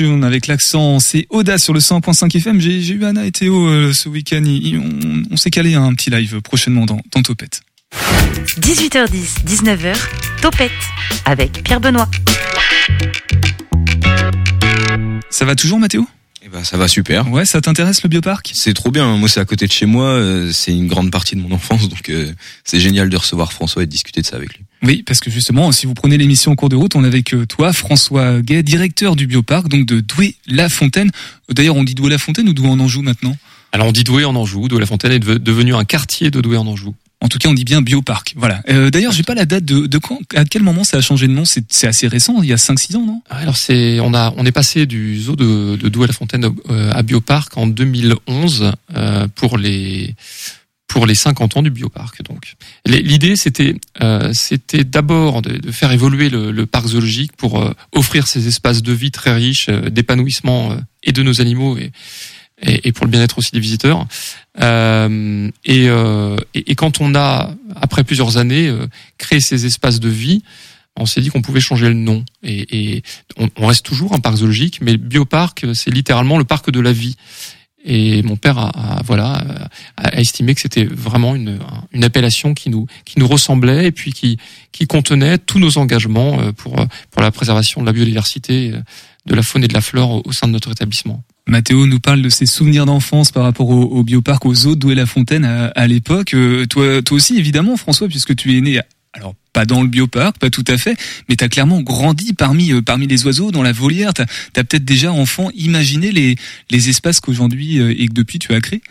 Avec l'accent, c'est Oda sur le 100.5 FM. J'ai eu Anna et Théo euh, ce week-end. On, s'est calé un petit live prochainement dans, dans Topette. 18h10, 19h, Topette avec Pierre Benoît. Ça va toujours Mathéo? Eh ben, ça va super. Ouais, ça t'intéresse le bioparc? C'est trop bien. Moi, c'est à côté de chez moi. Euh, c'est une grande partie de mon enfance, donc euh, c'est génial de recevoir François et de discuter de ça avec lui. Oui, parce que justement, si vous prenez l'émission en cours de route, on est avec euh, toi, François Gay, directeur du bioparc, donc de Douai-la-Fontaine. D'ailleurs, on dit Douai-la-Fontaine ou Douai en Anjou maintenant? Alors, on dit Douai en Anjou. Douai-la-Fontaine est devenu un quartier de Douai en Anjou. En tout cas, on dit bien bioparc. Voilà. Euh, D'ailleurs, j'ai pas la date de, de quand, à quel moment ça a changé de nom? C'est assez récent, il y a 5-6 ans, non? Alors c'est, on a, on est passé du zoo de, de Douai-la-Fontaine euh, à bioparc en 2011 euh, pour les pour les 50 ans du bioparc. Donc, l'idée c'était euh, c'était d'abord de, de, faire évoluer le, le parc zoologique pour euh, offrir ces espaces de vie très riches, euh, d'épanouissement et de nos animaux et et, pour le bien-être aussi des visiteurs. Euh, et, euh, et, quand on a, après plusieurs années, euh, créé ces espaces de vie, on s'est dit qu'on pouvait changer le nom. Et, et on, on, reste toujours un parc zoologique, mais bioparc, c'est littéralement le parc de la vie. Et mon père a, voilà a, estimé que c'était vraiment une, une appellation qui nous qui nous ressemblait et puis qui qui contenait tous nos engagements euh, pour pour la préservation de la biodiversité, de la faune et de la flore au sein de notre établissement. Mathéo nous parle de ses souvenirs d'enfance par rapport au, bioparc, aux eaux d'Oué la Fontaine à, l'époque. Euh, toi, toi aussi, évidemment, François, puisque tu es né alors pas dans le bioparc, pas tout à fait, mais tu as clairement grandi parmi euh, parmi les oiseaux dans la volière. Tu as, peut-être déjà enfant imaginé les les espaces qu'aujourd'hui euh, et que depuis tu as créés?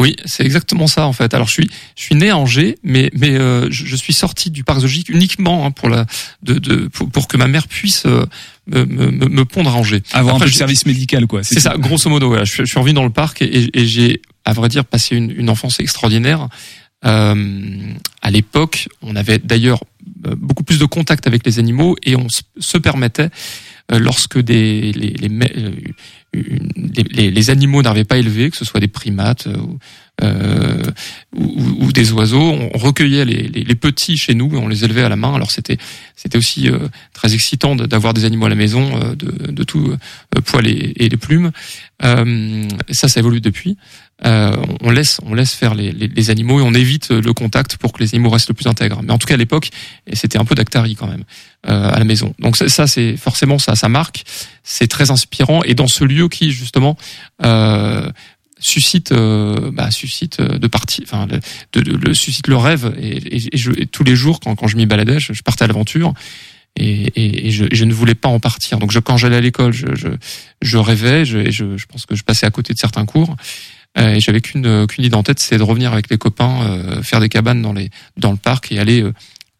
Oui, c'est exactement ça en fait. Alors je suis je suis né à Angers, mais mais je, suis sorti du parc zoologique uniquement hein, pour la de, de pour, que ma mère puisse me, me, me, pondre à Angers. Avoir un peu de service médical, quoi. C'est ça, grosso modo. Voilà. Je, je suis revenu dans le parc et, et j'ai, à vrai dire, passé une, une enfance extraordinaire. Euh, à l'époque, on avait d'ailleurs euh, beaucoup plus de contact avec les animaux et on se permettait, euh, lorsque des, les, les, animaux n'arrivaient pas élevés, que ce soit des primates euh, ou, ou, des oiseaux. On recueillait les, les, les, petits chez nous on les élevait à la main. Alors c'était c'était aussi euh, très excitant d'avoir des animaux à la maison euh, de, de tout euh, poil et, et, les plumes. ça, ça évolue depuis. on laisse on laisse faire les, les, animaux et on évite le contact pour que les animaux restent le plus intègres. Mais en tout cas à l'époque, c'était un peu d'actari quand même à la maison. Donc ça, c'est forcément ça ça marque. C'est très inspirant et dans ce lieu qui justement euh, suscite euh, bah, suscite euh, de partie enfin de, le suscite le rêve et, et, je, tous les jours quand, quand je m'y baladais je, partais à l'aventure et, et je, je, ne voulais pas en partir. Donc je, quand j'allais à l'école je, je, je rêvais je, je, je pense que je passais à côté de certains cours. Euh, et j'avais qu'une qu'une idée en tête c'est de revenir avec les copains euh, faire des cabanes dans les dans le parc et aller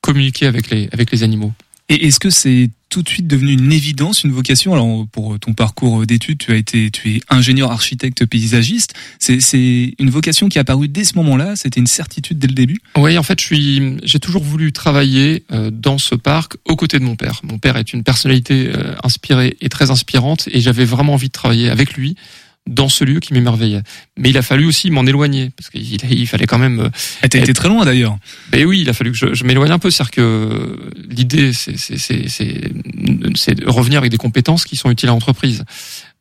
communiquer avec les avec les animaux et est-ce que c'est tout de suite devenu une évidence, une vocation? Alors pour ton parcours d'études, tu as été, tu es ingénieur architecte paysagiste. C'est une vocation qui est apparue dès ce moment-là. C'était une certitude dès le début? Oui, en fait, je suis, j'ai toujours voulu travailler euh, dans ce parc aux côtés de mon père. Mon père est une personnalité euh, inspirée et très inspirante, et j'avais vraiment envie de travailler avec lui dans ce lieu qui m'émerveillait. Mais il a fallu aussi m'en éloigner parce qu'il il fallait quand même. Ah, t'as été très loin d'ailleurs. Ben oui, il a fallu que je, je m'éloigne un peu, c'est-à-dire que l'idée, c'est c'est de revenir avec des compétences qui sont utiles à l'entreprise.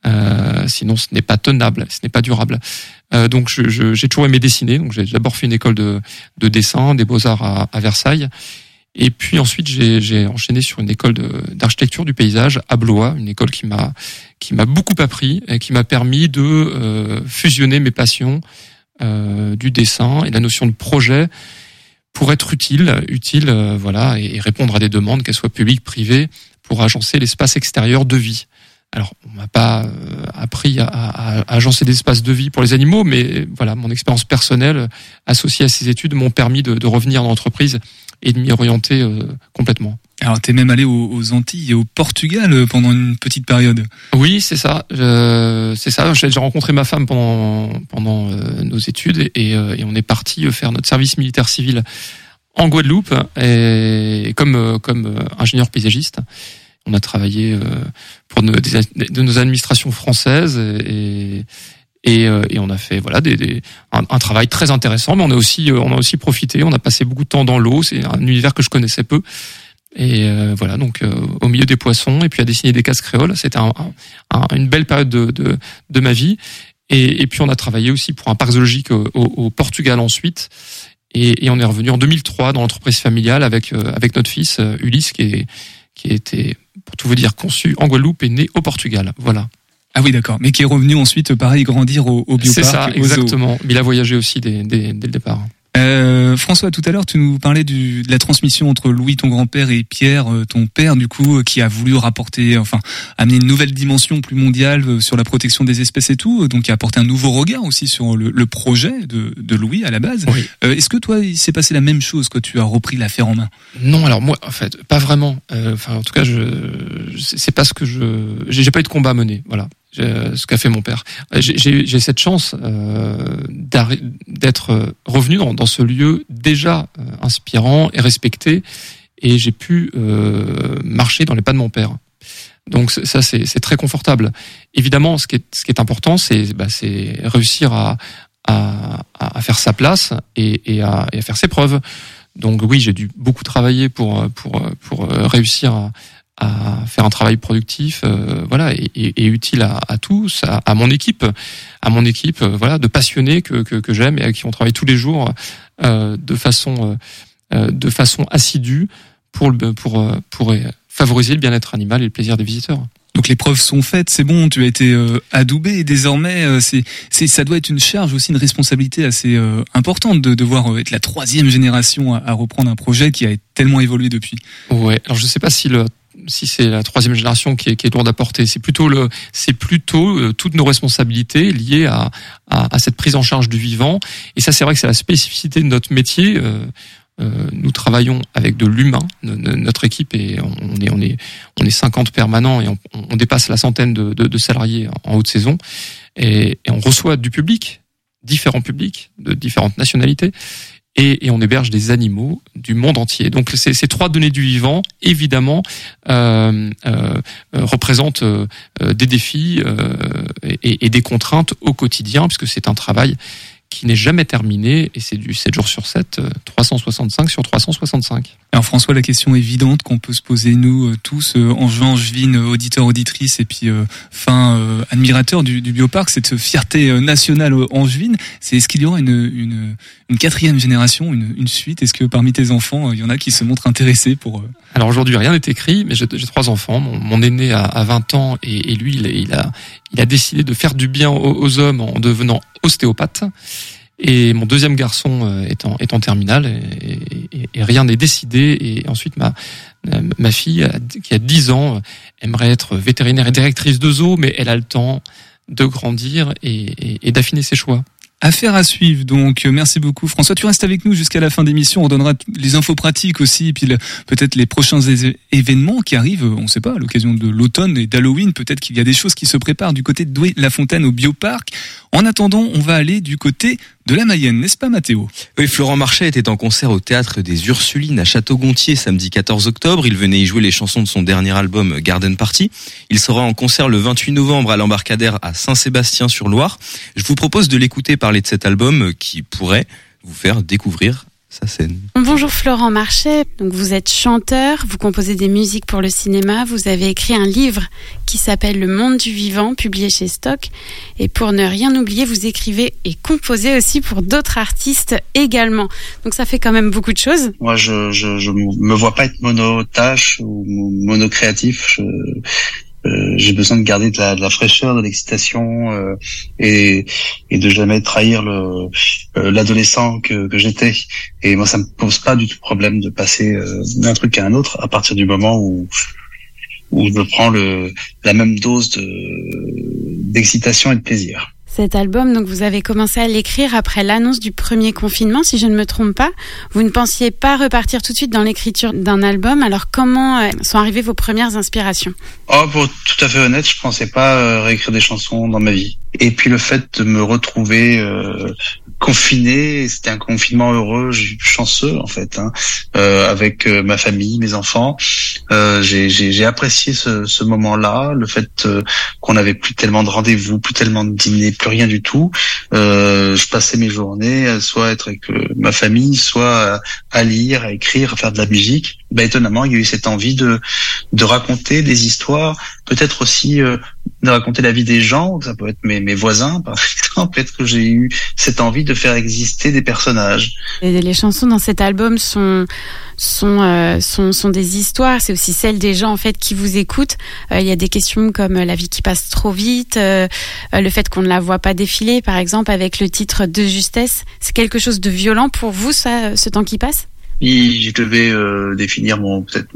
Euh, sinon, ce n'est pas tenable, ce n'est pas durable. Euh, donc, j'ai je, toujours aimé dessiner. Donc, j'ai d'abord fait une école de, de dessin, des beaux arts à, à Versailles. Et puis ensuite, j'ai enchaîné sur une école d'architecture du paysage à Blois, une école qui m'a qui m'a beaucoup appris et qui m'a permis de euh, fusionner mes passions euh, du dessin et la notion de projet pour être utile, utile, euh, voilà, et, répondre à des demandes, qu'elles soient publiques, privées, pour agencer l'espace extérieur de vie. Alors, on m'a pas euh, appris à, à, à, agencer des espaces de vie pour les animaux, mais voilà, mon expérience personnelle associée à ces études m'ont permis de, de revenir dans l'entreprise et de m'y orienter euh, complètement. Alors, tu es même allé aux, Antilles et au Portugal euh, pendant une petite période. Oui, c'est ça. c'est ça. J'ai rencontré ma femme pendant pendant euh, nos études et, et, on est parti faire notre service militaire civil en Guadeloupe et comme comme ingénieur paysagiste. On a travaillé pour nos, de nos administrations françaises et, et, euh, et on a fait voilà des, des un, travail très intéressant, mais on a aussi euh, on a aussi profité. On a passé beaucoup de temps dans l'eau. C'est un univers que je connaissais peu. Et voilà, donc au milieu des poissons, et puis à dessiner des cases créoles. C'était un, une belle période de, de, ma vie. Et, puis on a travaillé aussi pour un parc zoologique au, Portugal ensuite. Et, et, on est revenu en 2003 dans l'entreprise familiale avec avec notre fils Ulysse qui est qui était pour tout vous dire conçu en Guadeloupe et né au Portugal. Voilà. Ah oui, d'accord. Mais qui est revenu ensuite, pareil, grandir au, au bioparc. C'est ça, exactement. Mais il a voyagé aussi dès, dès, dès le départ. Euh, François, tout à l'heure, tu nous parlais du, de la transmission entre Louis, ton grand-père, et Pierre, euh, ton père, du coup, euh, qui a voulu rapporter, enfin, amener une nouvelle dimension plus mondiale euh, sur la protection des espèces et tout, donc qui a apporté un nouveau regard aussi sur le, le projet de, de, Louis à la base. Oui. Est-ce que toi, il s'est passé la même chose quand tu as repris l'affaire en main? Non, alors moi, en fait, pas vraiment. Enfin, en tout cas, je, c'est pas ce que je, j'ai pas eu de combat à mener. Voilà ce qu'a fait mon père. J'ai cette chance euh, d'être revenu dans, dans, ce lieu déjà euh, inspirant et respecté, et j'ai pu euh, marcher dans les pas de mon père. Donc ça c'est très confortable. Évidemment, ce qui est, ce qui est important, c'est bah, réussir à, à, à, faire sa place et, et, à, et à faire ses preuves. Donc oui, j'ai dû beaucoup travailler pour pour pour réussir à, à faire un travail productif, euh, voilà, et, et, utile à, à tous, à, à, mon équipe, à mon équipe, euh, voilà, de passionnés que, que, que j'aime et avec qui on travaille tous les jours euh, de façon euh, de façon assidue pour le pour pour favoriser le bien-être animal et le plaisir des visiteurs. Donc les preuves sont faites, c'est bon, tu as été euh, adoubé et désormais euh, c'est, c'est ça doit être une charge aussi une responsabilité assez euh, importante de devoir être la troisième génération à, à, reprendre un projet qui a tellement évolué depuis. Ouais, alors je sais pas si le si c'est la troisième génération qui est, qui est lourde à porter. C'est plutôt le, c'est plutôt euh, toutes nos responsabilités liées à, à, à, cette prise en charge du vivant. Et ça, c'est vrai que c'est la spécificité de notre métier. Euh, euh, nous travaillons avec de l'humain. Notre équipe est, on est, on est, on est 50 permanents et on, on dépasse la centaine de, de, de, salariés en haute saison. Et, et on reçoit du public, différents publics de différentes nationalités et, on héberge des animaux du monde entier. Donc ces, trois données du vivant, évidemment, euh, euh, représentent euh, des défis euh, et, et, des contraintes au quotidien, puisque c'est un travail qui n'est jamais terminé et c'est du 7 jours sur 7, 365 sur 365. Alors François, la question évidente qu'on peut se poser nous euh, tous, euh, Angevin, Angevine, euh, auditeurs, auditrices et puis fin admirateurs du, du bioparc, cette fierté nationale angevine, c'est est-ce qu'il y aura une, une, une quatrième génération, une, une suite? Est-ce que parmi tes enfants, il y en a qui se montrent intéressés pour... Alors aujourd'hui, rien n'est écrit, mais j'ai trois enfants. Mon, mon aîné a, a, 20 ans et, et lui, il, il, a, il a décidé de faire du bien aux, aux hommes en devenant ostéopathe. Et mon deuxième garçon euh, est en, est en terminale et, et, et rien n'est décidé. Et ensuite, ma, ma fille, qui a 10 ans, aimerait être vétérinaire et directrice de zoo, mais elle a le temps de grandir et, et d'affiner ses choix. Affaire à suivre. Donc, merci beaucoup, François. Tu restes avec nous jusqu'à la fin d'émission. On donnera les infos pratiques aussi, et puis peut-être les prochains événements qui arrivent. On ne sait pas à l'occasion de l'automne et d'Halloween. Peut-être qu'il y a des choses qui se préparent du côté de Douai-la-Fontaine au Bioparc. En attendant, on va aller du côté de la Mayenne, n'est-ce pas Mathéo? Oui, Florent Marchais était en concert au théâtre des Ursulines à Château-Gontier samedi 14 octobre. Il venait y jouer les chansons de son dernier album Garden Party. Il sera en concert le 28 novembre à l'embarcadère à Saint-Sébastien-sur-Loire. Je vous propose de l'écouter parler de cet album qui pourrait vous faire découvrir sa scène. Bonjour Florent Marchais, donc vous êtes chanteur, vous composez des musiques pour le cinéma, vous avez écrit un livre qui s'appelle Le monde du vivant, publié chez Stock. Et pour ne rien oublier, vous écrivez et composez aussi pour d'autres artistes également. Donc ça fait quand même beaucoup de choses. Moi, je je, je me vois pas être monotâche ou monocréatif. Je, j'ai besoin de garder de la, de la fraîcheur, de l'excitation euh, et, et de jamais trahir le euh, l'adolescent que, que j'étais. Et moi, ça me pose pas du tout problème de passer euh, d'un truc à un autre à partir du moment où où je prends le la même dose de d'excitation et de plaisir. Cet album, donc vous avez commencé à l'écrire après l'annonce du premier confinement, si je ne me trompe pas. Vous ne pensiez pas repartir tout de suite dans l'écriture d'un album. Alors comment euh, sont arrivées vos premières inspirations? Oh, pour tout à fait honnête, je pensais pas euh, réécrire des chansons dans ma vie. Et puis le fait de me retrouver euh, confiné, c'était un confinement heureux, chanceux en fait, hein, euh, avec euh, ma famille, mes enfants. Euh, j'ai apprécié ce, ce moment-là, le fait euh, qu'on n'avait plus tellement de rendez-vous, plus tellement de dîners, plus rien du tout. Euh, je passais mes journées soit à être avec ma famille, soit à, à lire, à écrire, à faire de la musique. bah, étonnamment, il y a eu cette envie de de raconter des histoires, peut-être aussi euh, de raconter la vie des gens. Ça peut être mes, mes voisins, par exemple. Peut-être que j'ai eu cette envie de faire exister des personnages. Et les chansons dans cet album sont sont euh, sont, sont des histoires. C'est aussi celles des gens en fait qui vous écoutent. Euh, il y a des questions comme la vie qui passe trop vite, le fait qu'on ne la voit pas défiler, par exemple, avec le titre de justesse. C'est quelque chose de violent pour vous, ça, ce temps qui passe? Si je devais euh, définir mon peut-être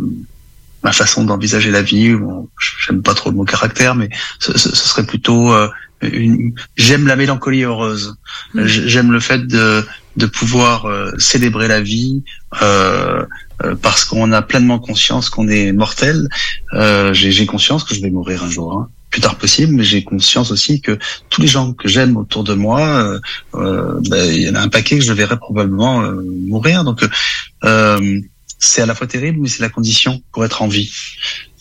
ma façon d'envisager la vie, bon, j'aime pas trop le mot caractère, mais ce, ce, serait plutôt euh, une... j'aime la mélancolie heureuse. Mmh. J'aime le fait de de pouvoir euh, célébrer la vie parce qu'on a pleinement conscience qu'on est mortel. J'ai conscience que je vais mourir un jour. Hein plus tard possible, mais j'ai conscience aussi que tous les gens que j'aime autour de moi, euh, euh ben, il y en a un paquet que je verrai probablement euh, mourir. Donc euh, c'est à la fois terrible, mais c'est la condition pour être en vie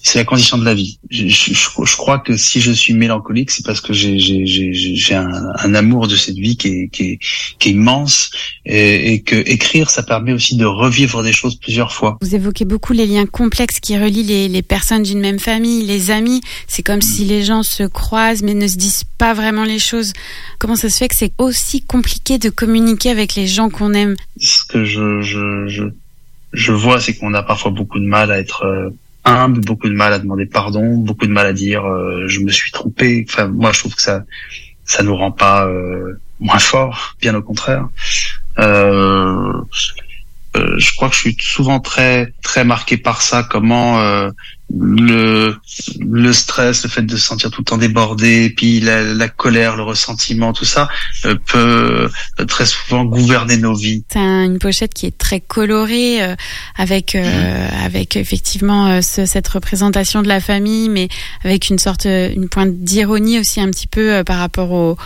c'est la condition de la vie. Je, je, je, crois que si je suis mélancolique, c'est parce que j'ai un, un, amour de cette vie qui est, qui est, qui est immense et, et, que écrire, ça permet aussi de revivre des choses plusieurs fois. Vous évoquez beaucoup les liens complexes qui relient les, les personnes d'une même famille, les amis. C'est comme si les gens se croisent mais ne se disent pas vraiment les choses. Comment ça se fait que c'est aussi compliqué de communiquer avec les gens qu'on aime? Ce que je, je, je, vois, c'est qu'on a parfois beaucoup de mal à être euh, humble, beaucoup de mal à demander pardon, beaucoup de mal à dire euh, je me suis trompé. Enfin, moi, je trouve que ça ça nous rend pas euh, moins fort, bien au contraire. Je crois que je suis souvent très très marqué par ça. Comment euh, le le stress, le fait de se sentir tout le temps débordé, puis la, la colère, le ressentiment, tout ça euh, peut très souvent gouverner nos vies. C'est une pochette qui est très colorée, avec mmh. avec effectivement cette représentation de la famille, mais avec une sorte une pointe d'ironie aussi un petit peu par rapport au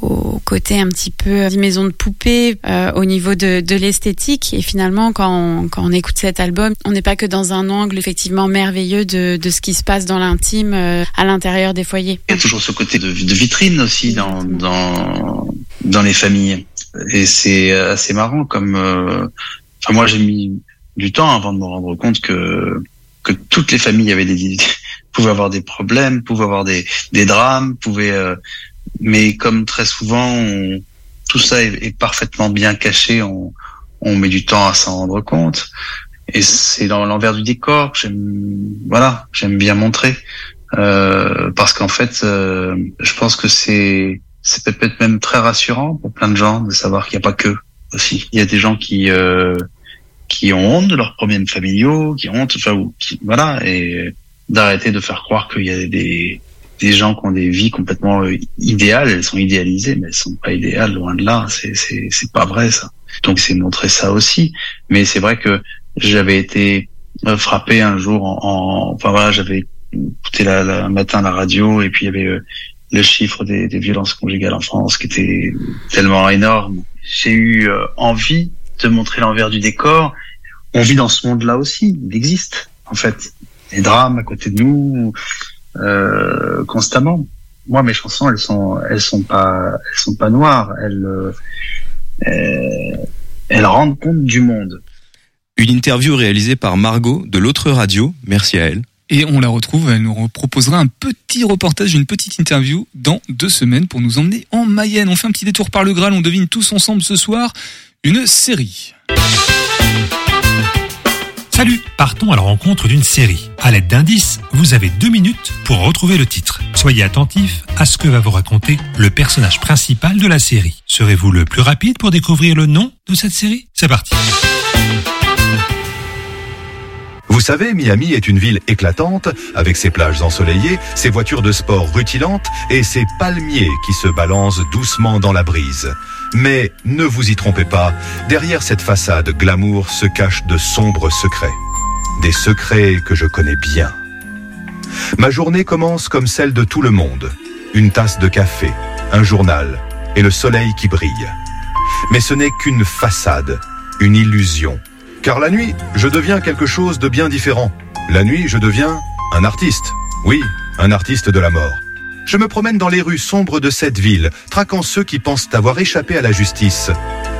au côté un petit peu maison de poupée euh, au niveau de, de l'esthétique. Et finalement quand on, quand on écoute cet album on n'est pas que dans un angle effectivement merveilleux de, de ce qui se passe dans l'intime euh, à l'intérieur des foyers. Il y a toujours ce côté de, de vitrine aussi dans, dans, dans les familles. Et c'est assez marrant comme euh, enfin moi j'ai mis du temps avant de me rendre compte que que toutes les familles avaient des pouvaient avoir des problèmes, pouvaient avoir des, des drames, pouvaient mais comme très souvent, tout ça est, parfaitement bien caché, on, on met du temps à s'en rendre compte. Et c'est dans l'envers du décor que j'aime, voilà, j'aime bien montrer, euh, parce qu'en fait, euh, je pense que c'est c'est peut-être même très rassurant pour plein de gens de savoir qu'il n'y a pas que aussi. Il y a des gens qui euh, qui ont honte de leurs problèmes familiaux, qui ont honte, enfin, ou voilà, et d'arrêter de faire croire qu'il y a des des gens qui ont des vies complètement euh, idéales, elles sont idéalisées, mais elles sont pas idéales, loin de là. C'est c'est c'est pas vrai ça. Donc c'est montrer ça aussi. Mais c'est vrai que j'avais été euh, frappé un jour en, enfin voilà, j'avais écouté la, la, matin la radio et puis il y avait euh, le chiffre des, des, violences conjugales en France qui était tellement énorme. J'ai eu envie de montrer l'envers du décor. On vit dans ce monde-là aussi. Il existe en fait des drames à côté de nous euh, constamment. Moi, mes chansons, elles sont, elles sont pas, elles sont pas noires. Elles, euh, elles rendent compte du monde. Une interview réalisée par Margot de l'autre radio. Merci à elle. Et on la retrouve, elle nous proposera un petit reportage, une petite interview dans deux semaines pour nous emmener en Mayenne. On fait un petit détour par le Graal, on devine tous ensemble ce soir une série. Salut Partons à la rencontre d'une série. À l'aide d'indices, vous avez deux minutes pour retrouver le titre. Soyez attentifs à ce que va vous raconter le personnage principal de la série. Serez-vous le plus rapide pour découvrir le nom de cette série? C'est parti Vous savez, Miami est une ville éclatante, avec ses plages ensoleillées, ses voitures de sport rutilantes et ses palmiers qui se balancent doucement dans la brise. Mais ne vous y trompez pas, derrière cette façade glamour se cachent de sombres secrets. Des secrets que je connais bien. Ma journée commence comme celle de tout le monde. Une tasse de café, un journal et le soleil qui brille. Mais ce n'est qu'une façade, une illusion. Car la nuit, je deviens quelque chose de bien différent. La nuit, je deviens un artiste. Oui, un artiste de la mort. Je me promène dans les rues sombres de cette ville, traquant ceux qui pensent avoir échappé à la justice.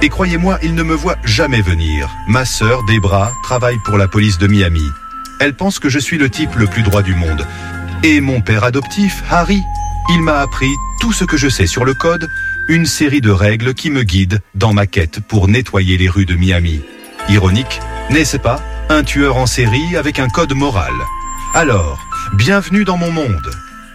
Et croyez-moi, ils ne me voient jamais venir. Ma sœur, Debra, travaille pour la police de Miami. Elle pense que je suis le type le plus droit du monde. Et mon père adoptif, Harry, il m'a appris tout ce que je sais sur le code, une série de règles qui me guident dans ma quête pour nettoyer les rues de Miami. Ironique, n'est-ce pas Un tueur en série avec un code moral? Alors, bienvenue dans mon monde.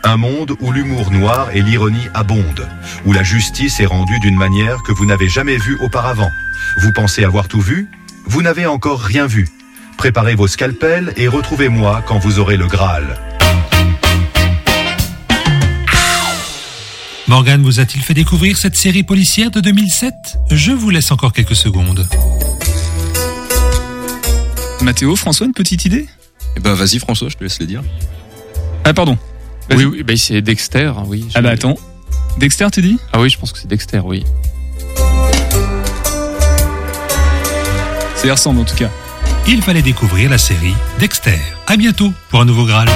Un monde où l'humour noir et l'ironie abondent, où la justice est rendue d'une manière que vous n'avez jamais vue auparavant. Vous pensez avoir tout vu Vous n'avez encore rien vu. Préparez vos scalpels et retrouvez-moi quand vous aurez le Graal. Morgan vous a-t-il fait découvrir cette série policière de 2007 Je vous laisse encore quelques secondes. Mathéo, François, une petite idée? Eh ben vas-y François, je te laisse le dire. Ah pardon. Oui, oui bah, c'est Dexter, oui. Ah bah attends. Dexter, tu dis? Ah oui, je pense que c'est Dexter, oui. Ça y ressemble en tout cas. Il fallait découvrir la série Dexter. À bientôt pour un nouveau Graal.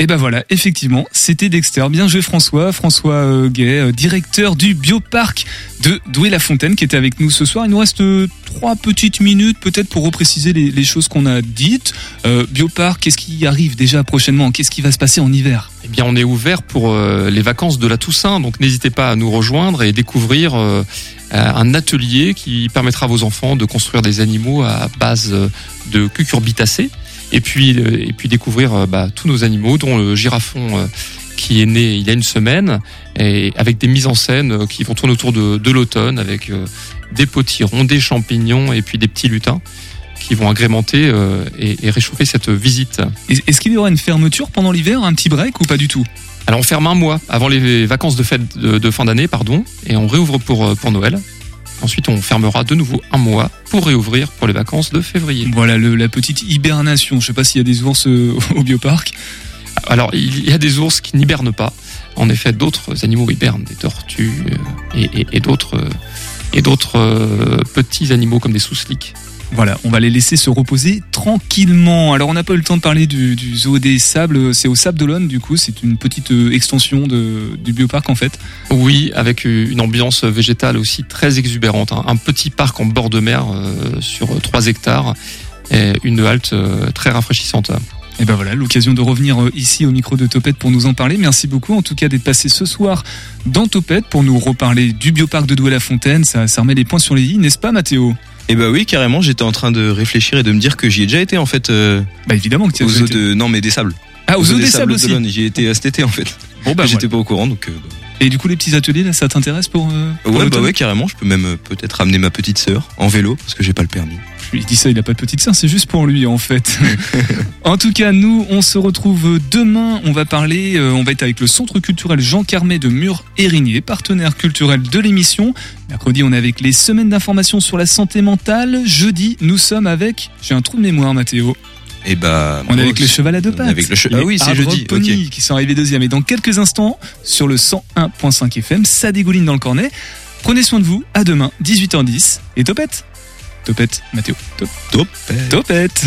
Et ben voilà, effectivement, c'était Dexter. Bien joué François, François euh, Gay, euh, directeur du bioparc de Douai-la-Fontaine, qui était avec nous ce soir. Il nous reste euh, trois petites minutes peut-être pour repréciser les, choses qu'on a dites. Bioparc, qu'est-ce qui arrive déjà prochainement? Qu'est-ce qui va se passer en hiver? Eh bien, on est ouvert pour les vacances de la Toussaint, donc n'hésitez pas à nous rejoindre et découvrir un atelier qui permettra à vos enfants de construire des animaux à base de cucurbitacées et puis euh, et puis découvrir euh, bah, tous nos animaux, dont le girafon euh, qui est né il y a une semaine, et avec des mises en scène qui vont tourner autour de, de l'automne, avec des potirons, des champignons et puis des petits lutins qui vont agrémenter et, et réchauffer cette visite. Est- Est-ce qu'il y aura une fermeture pendant l'hiver, un petit break ou pas du tout? Alors on ferme un mois avant les vacances de fête de, de fin d'année, pardon, et on réouvre pour, pour Noël. Ensuite, on fermera de nouveau un mois pour réouvrir pour les vacances de février. Voilà, le- la petite hibernation. Je sais pas s'il y a des ours euh, au bioparc. Alors, il y a des ours qui n'hibernent pas. En effet, d'autres animaux hibernent, des tortues euh, et, et- et d'autres euh, petits animaux comme des sous-sliques. Voilà, on va les laisser se reposer tranquillement. Alors, on n'a pas eu le temps de parler du, du zoo des sables. C'est au Sable d'Olonne, du coup. C'est une petite euh, extension de, du bioparc, en fait. Oui, avec une ambiance végétale aussi très exubérante. hein. Un petit parc en bord de mer euh, sur 3 hectares et une halte euh, très rafraîchissante. Et ben voilà, l'occasion de revenir euh, ici au micro de Topette pour nous en parler. Merci beaucoup, en tout cas, d'être passé ce soir dans Topette pour nous reparler du bioparc de Douai-la-Fontaine. Ça, ça remet les points sur les i, n'est-ce pas, Mathéo? Eh bah oui, carrément, j'étais en train de réfléchir et de me dire que j'y ai déjà été en fait. euh, Bah évidemment que tu as aux eaux été. de non mais des sables. Ah, aux eaux des sables aussi. J'y ai été à cet été en fait. Bon, bah, J'étais voilà. pas au courant donc. euh, Et du coup, les petits ateliers, là, ça t'intéresse pour, euh, pour ouais bah ouais carrément. Je peux même euh, peut-être amener ma petite sœur en vélo parce que j'ai pas le permis. Il dit ça, il a pas de petite sœur, c'est juste pour lui en fait. en tout cas, nous, on se retrouve demain. On va parler, euh, on va être avec le Centre culturel Jean Carmet de Mur-Érigné, partenaire culturel de l'émission. Mercredi, on est avec les semaines d'information sur la santé mentale. Jeudi, nous sommes avec, j'ai un trou de mémoire, Mathéo. Et bah. On est avec le cheval à deux pattes. avec le che- Ah oui, c'est jeudi. Pony qui sont arrivés deuxième. Et dans quelques instants, sur le 101.5 FM, ça dégouline dans le cornet. Prenez soin de vous. À demain, 18h10. Et topette. Topette, Mathéo. Top. Top. Topette.